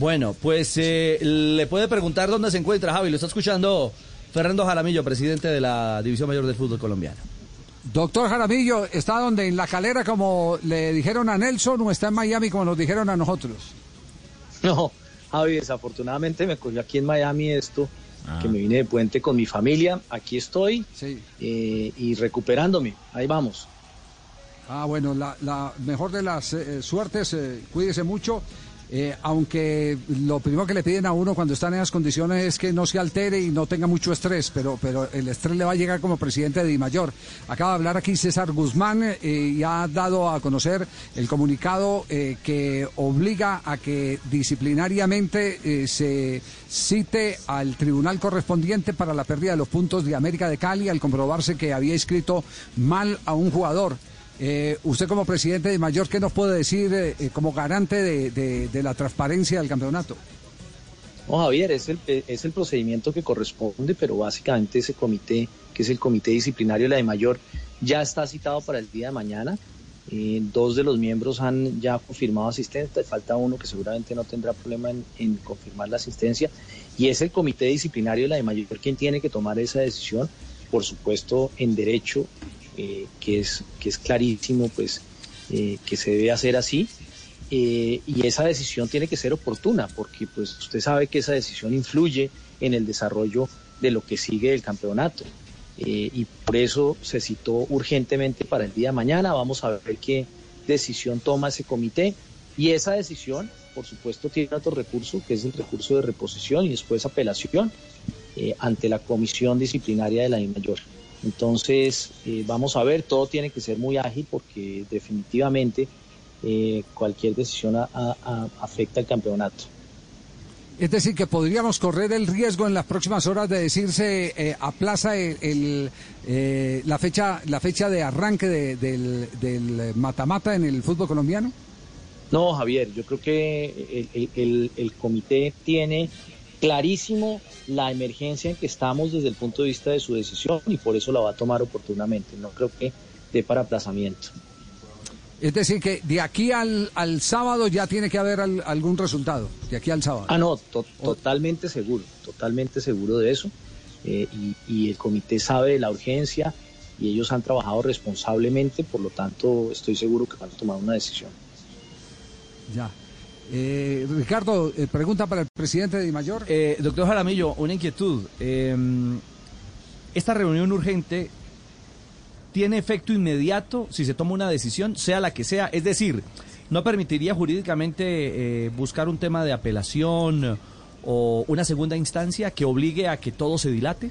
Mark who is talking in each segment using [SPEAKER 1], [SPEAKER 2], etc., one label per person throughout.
[SPEAKER 1] Bueno, pues eh, le puede preguntar dónde se encuentra Javi. Lo está escuchando Fernando Jaramillo, presidente de la División Mayor del Fútbol Colombiano.
[SPEAKER 2] Doctor Jaramillo, ¿está donde? ¿En la calera como le dijeron a Nelson o está en Miami como nos dijeron a nosotros?
[SPEAKER 3] No, Javi, desafortunadamente me cogió aquí en Miami esto, que me vine de puente con mi familia. Aquí estoy
[SPEAKER 2] Sí.
[SPEAKER 3] eh, y recuperándome. Ahí vamos.
[SPEAKER 2] Ah, bueno, la, la mejor de las eh, suertes, eh, cuídese mucho. Eh, aunque lo primero que le piden a uno cuando está en esas condiciones es que no se altere y no tenga mucho estrés, pero, pero el estrés le va a llegar como presidente de Dimayor. Acaba de hablar aquí César Guzmán eh, y ha dado a conocer el comunicado eh, que obliga a que disciplinariamente eh, se cite al tribunal correspondiente para la pérdida de los puntos de América de Cali al comprobarse que había inscrito mal a un jugador. Eh, usted como presidente de Mayor, ¿qué nos puede decir eh, eh, como garante de, la transparencia del campeonato?
[SPEAKER 3] No, Javier, es el, es el procedimiento que corresponde, pero básicamente ese comité, que es el comité disciplinario de la de mayor, ya está citado para el día de mañana. Eh, dos de los miembros han ya confirmado asistencia, falta uno que seguramente no tendrá problema en, en confirmar la asistencia, y es el comité disciplinario de la de mayor quien tiene que tomar esa decisión, por supuesto, en derecho, eh, que, es, que es clarísimo, pues, eh, que se debe hacer así. Eh, y esa decisión tiene que ser oportuna, porque pues usted sabe que esa decisión influye en el desarrollo de lo que sigue del campeonato. Y por eso se citó urgentemente para el día de mañana. Vamos a ver qué decisión toma ese comité. Y esa decisión, por supuesto, tiene otro recurso, que es el recurso de reposición y después apelación ante la comisión disciplinaria de la mayor. Entonces, eh, vamos a ver, todo tiene que ser muy ágil porque definitivamente eh, cualquier decisión a- a- a- afecta al campeonato.
[SPEAKER 2] Es decir, que podríamos correr el riesgo en las próximas horas de decirse eh, aplaza el, el, la fecha la fecha de arranque de- del del mata-mata en el fútbol colombiano.
[SPEAKER 3] No, Javier, yo creo que el, el- el- el comité tiene clarísimo la emergencia en que estamos desde el punto de vista de su decisión y por eso la va a tomar oportunamente. No creo que dé para aplazamiento.
[SPEAKER 2] Es decir, que de aquí al, al sábado ya tiene que haber al- algún resultado. De aquí al sábado.
[SPEAKER 3] Ah, no, to- totalmente seguro, totalmente seguro de eso. Eh, y, y el comité sabe de la urgencia y ellos han trabajado responsablemente, por lo tanto estoy seguro que van a tomar una decisión.
[SPEAKER 2] Ya. Eh, Ricardo, eh, pregunta para el presidente de Mayor.
[SPEAKER 1] Eh, doctor Jaramillo, una inquietud. Eh, esta reunión urgente tiene efecto inmediato si se toma una decisión, sea la que sea. Es decir, ¿no permitiría jurídicamente eh, buscar un tema de apelación o una segunda instancia que obligue a que todo se dilate?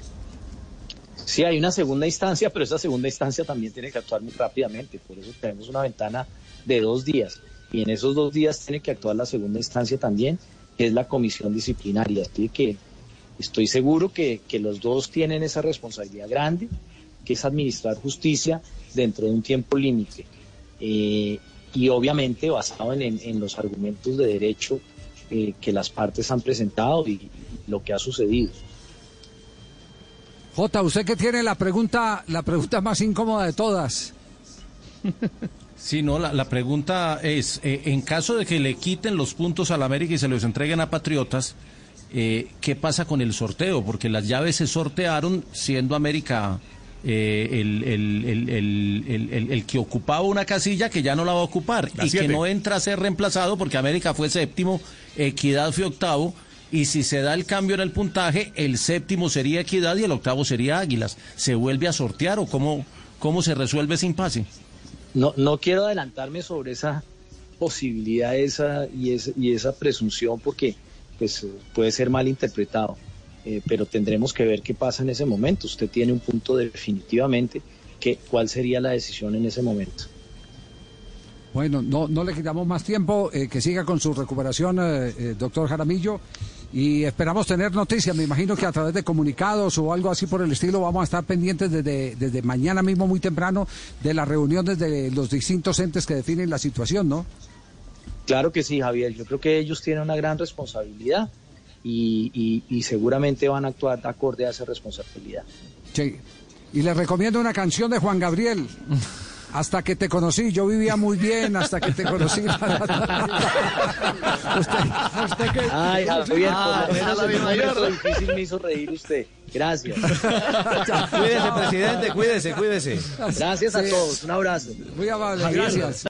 [SPEAKER 3] Sí, hay una segunda instancia, pero esa segunda instancia también tiene que actuar muy rápidamente. Por eso tenemos una ventana de dos días. Y en esos dos días tiene que actuar la segunda instancia también, que es la comisión disciplinaria. Así que estoy seguro que, que los dos tienen esa responsabilidad grande, que es administrar justicia dentro de un tiempo límite. Eh, y obviamente basado en, en- en los argumentos de derecho eh, que las partes han presentado y- y lo que ha sucedido.
[SPEAKER 2] Jota, usted que tiene la pregunta, la pregunta más incómoda de todas.
[SPEAKER 4] Sí, no, la, la pregunta es, eh, en caso de que le quiten los puntos a la América y se los entreguen a Patriotas, eh, ¿qué pasa con el sorteo? Porque las llaves se sortearon siendo América eh, el, el- el- el- el- el- el que ocupaba una casilla que ya no la va a ocupar
[SPEAKER 5] La
[SPEAKER 4] y
[SPEAKER 5] siete.
[SPEAKER 4] que no entra a ser reemplazado porque América fue séptimo, Equidad fue octavo. Y si se da el cambio en el puntaje, el séptimo sería Equidad y el octavo sería Águilas. ¿Se vuelve a sortear o cómo, cómo se resuelve ese impasse?
[SPEAKER 3] No, no quiero adelantarme sobre esa posibilidad esa, y, esa, y esa presunción porque pues, puede ser mal interpretado, Eh, pero tendremos que ver qué pasa en ese momento. Usted tiene un punto definitivamente que cuál sería la decisión en ese momento.
[SPEAKER 2] Bueno, no, no le quitamos más tiempo, eh, que siga con su recuperación, eh, eh, doctor Jaramillo, y esperamos tener noticias. Me imagino que a través de comunicados o algo así por el estilo vamos a estar pendientes desde, desde mañana mismo muy temprano de las reuniones de los distintos entes que definen la situación, ¿no?
[SPEAKER 3] Claro que sí, Javier. Yo creo que ellos tienen una gran responsabilidad y, y- y seguramente van a actuar acorde a esa responsabilidad.
[SPEAKER 2] Sí. Y les recomiendo una canción de Juan Gabriel. Hasta que te conocí, yo vivía muy bien hasta que te conocí. usted, usted que-
[SPEAKER 3] Ay, Javier,
[SPEAKER 5] Ah,
[SPEAKER 3] por lo menos momento difícil me hizo reír usted. Gracias.
[SPEAKER 1] Cuídese, presidente, cuídese, cuídese.
[SPEAKER 3] Gracias a
[SPEAKER 2] Sí.
[SPEAKER 3] todos. Un abrazo.
[SPEAKER 2] Muy amable, gracias.